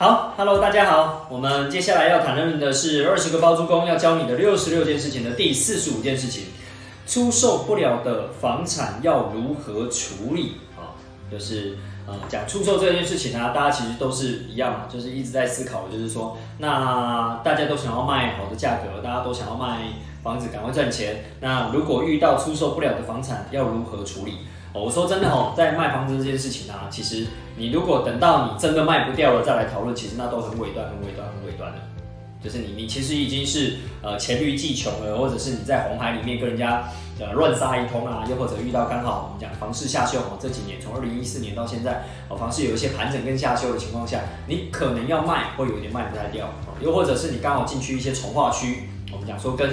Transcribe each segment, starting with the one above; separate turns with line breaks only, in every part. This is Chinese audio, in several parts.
好，Hello，大家好。我们接下来要谈论的是二十个包租公要教你的六十六件事情的第四十五件事情：出售不了的房产要如何处理啊？就是呃，讲出售这件事情啊，大家其实都是一样嘛，就是一直在思考，就是说，那大家都想要卖好的价格，大家都想要卖房子赶快赚钱。那如果遇到出售不了的房产，要如何处理？我说真的哦，在卖房子这件事情啊，其实你如果等到你真的卖不掉了再来讨论，其实那都很尾端、很尾端、很尾端的。就是你，你其实已经是呃黔驴技穷了，或者是你在红海里面跟人家呃乱杀一通啊，又或者遇到刚好我们讲房市下修哦，这几年从二零一四年到现在，哦房市有一些盘整跟下修的情况下，你可能要卖会有点卖不太掉，又或者是你刚好进去一些从化区，我们讲说跟。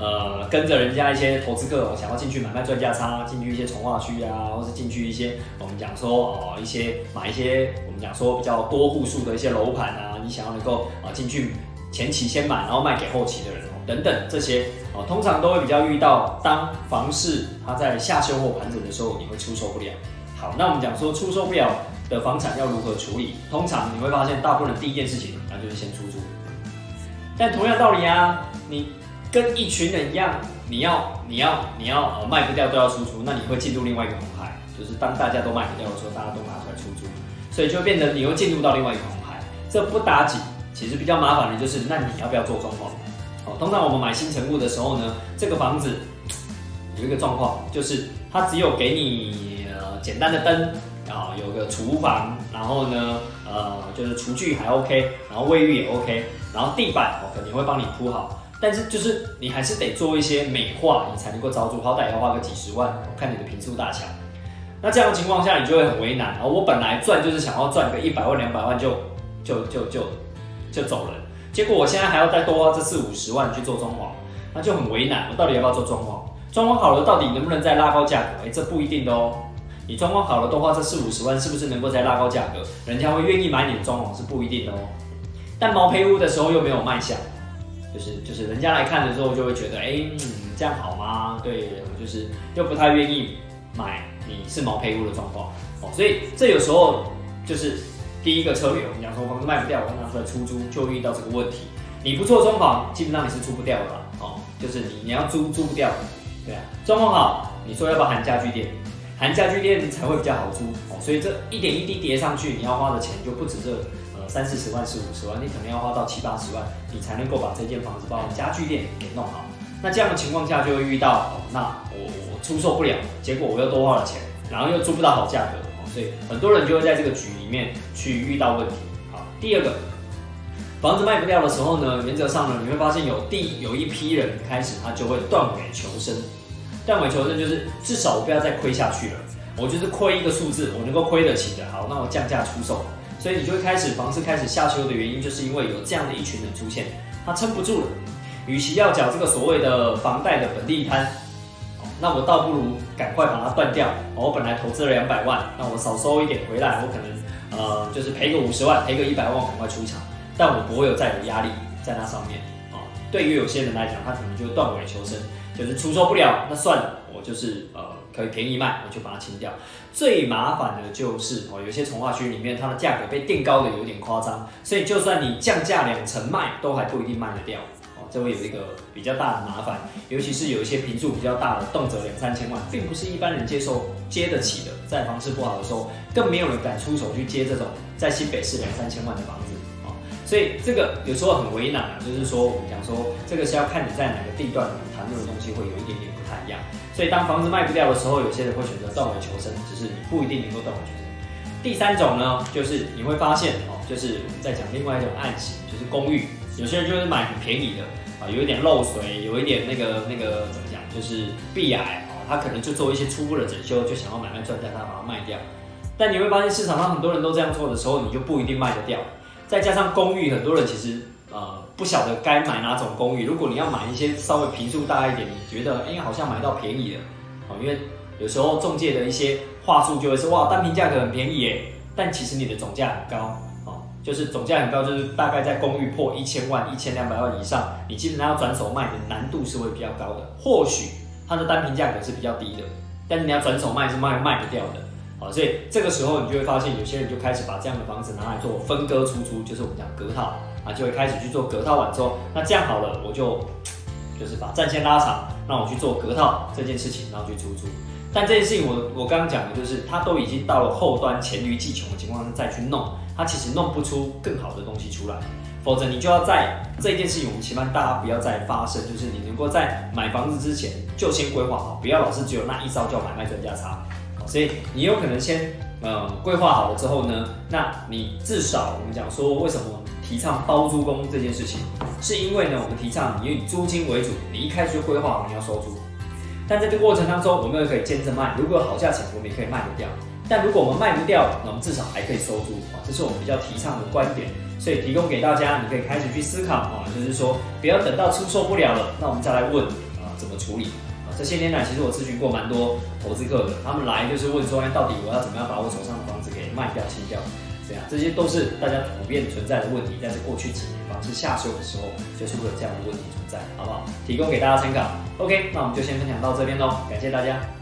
呃，跟着人家一些投资客想要进去买卖赚价差，进去一些从化区啊，或是进去一些我们讲说哦一些买一些我们讲说比较多户数的一些楼盘啊，你想要能够啊进去前期先买，然后卖给后期的人哦等等这些哦，通常都会比较遇到当房市它在下修或盘整的时候，你会出售不了。好，那我们讲说出售不了的房产要如何处理？通常你会发现大部分人第一件事情那就是先出租。但同样道理啊，你。跟一群人一样，你要你要你要呃卖不掉都要出租，那你会进入另外一个红海，就是当大家都卖不掉的时候，大家都拿出来出租，所以就变得你又进入到另外一个红海，这不打紧。其实比较麻烦的就是，那你要不要做装潢？哦，通常我们买新成屋的时候呢，这个房子有一个状况，就是它只有给你呃简单的灯啊，有个厨房，然后呢呃就是厨具还 OK，然后卫浴也 OK，然后地板哦肯定会帮你铺好。但是就是你还是得做一些美化，你才能够招租，好歹要花个几十万，看你的平数大小。那这样的情况下，你就会很为难啊！我本来赚就是想要赚个一百万两百万就就就就就走了，结果我现在还要再多花这四五十万去做装潢，那就很为难。我到底要不要做装潢？装潢好了，到底能不能再拉高价格？哎，这不一定的哦。你装潢好了，多花这四五十万，是不是能够再拉高价格？人家会愿意买你的装潢是不一定的哦。但毛坯屋的时候又没有卖相。就是就是人家来看的时候就会觉得，哎，这样好吗？对，就是又不太愿意买你是毛坯屋的状况哦，所以这有时候就是第一个策略，我们讲说房子卖不掉，我拿出来出租，就遇到这个问题。你不做装潢，基本上你是出不掉的哦，就是你你要租租不掉，对啊，装潢好，你说要不要含家具店？含家具店才会比较好租哦，所以这一点一滴叠上去，你要花的钱就不止这。三四十万、四五十万，你可能要花到七八十万，你才能够把这间房子包含家具店给弄好。那这样的情况下，就会遇到，那我我出售不了，结果我又多花了钱，然后又租不到好价格，所以很多人就会在这个局里面去遇到问题。好，第二个，房子卖不掉的时候呢，原则上呢，你会发现有第有一批人开始他就会断尾求生，断尾求生就是至少我不要再亏下去了，我就是亏一个数字，我能够亏得起的，好，那我降价出售。所以你就会开始房市开始下修的原因，就是因为有这样的一群人出现，他撑不住了。与其要缴这个所谓的房贷的本利摊，那我倒不如赶快把它断掉。我本来投资了两百万，那我少收一点回来，我可能呃就是赔个五十万，赔个一百万，赶快出场。但我不会有再有压力在那上面。对于有些人来讲，他可能就断尾求生，就是出售不了，那算了，我就是呃。可以便宜卖，我就把它清掉。最麻烦的就是哦，有些从化区里面它的价格被定高的有点夸张，所以就算你降价两成卖，都还不一定卖得掉哦。这会有一个比较大的麻烦，尤其是有一些平数比较大的，动辄两三千万，并不是一般人接受接得起的。在房市不好的时候，更没有人敢出手去接这种在新北市两三千万的房子。所以这个有时候很为难啊，就是说我们讲说这个是要看你在哪个地段，谈论的东西会有一点点不太一样。所以当房子卖不掉的时候，有些人会选择断尾求生，只是你不一定能够断尾求生。第三种呢，就是你会发现哦，就是我们在讲另外一种案型，就是公寓。有些人就是买很便宜的啊，有一点漏水，有一点那个那个怎么讲，就是壁癌啊，他可能就做一些初步的整修，就想要买卖赚价，他把它卖掉。但你会发现市场上很多人都这样做的时候，你就不一定卖得掉。再加上公寓，很多人其实。呃，不晓得该买哪种公寓。如果你要买一些稍微平数大一点，你觉得哎，好像买到便宜了哦。因为有时候中介的一些话术就会说，哇，单品价格很便宜耶，但其实你的总价很高哦。就是总价很高，就是大概在公寓破一千万、一千两百万以上，你基本上要转手卖的难度是会比较高的。或许它的单品价格是比较低的，但是你要转手卖是卖卖不掉的。好，所以这个时候你就会发现，有些人就开始把这样的房子拿来做分割出租，就是我们讲隔套啊，就会开始去做隔套完之后，那这样好了，我就 就是把战线拉长，让我去做隔套这件事情，然后去出租。但这件事情我我刚刚讲的就是，它都已经到了后端黔驴技穷的情况下再去弄，它其实弄不出更好的东西出来。否则你就要在这件事情，我们希望大家不要再发生，就是你能够在买房子之前就先规划好，不要老是只有那一招叫买卖专家差。所以你有可能先呃规划好了之后呢，那你至少我们讲说为什么提倡包租公这件事情，是因为呢我们提倡你以租金为主，你一开始就规划好你要收租，但在这个过程当中，我们也可以兼着卖，如果有好价钱，我们也可以卖得掉。但如果我们卖不掉，那我们至少还可以收租啊，这是我们比较提倡的观点，所以提供给大家，你可以开始去思考啊，就是说不要等到出售不了了，那我们再来问啊怎么处理。这些年来，其实我咨询过蛮多投资客的，他们来就是问说，哎，到底我要怎么样把我手上的房子给卖掉、清掉？这样，这些都是大家普遍存在的问题。但是过去几年房子下修的时候，就是会有这样的问题存在，好不好？提供给大家参考。OK，那我们就先分享到这边喽，感谢大家。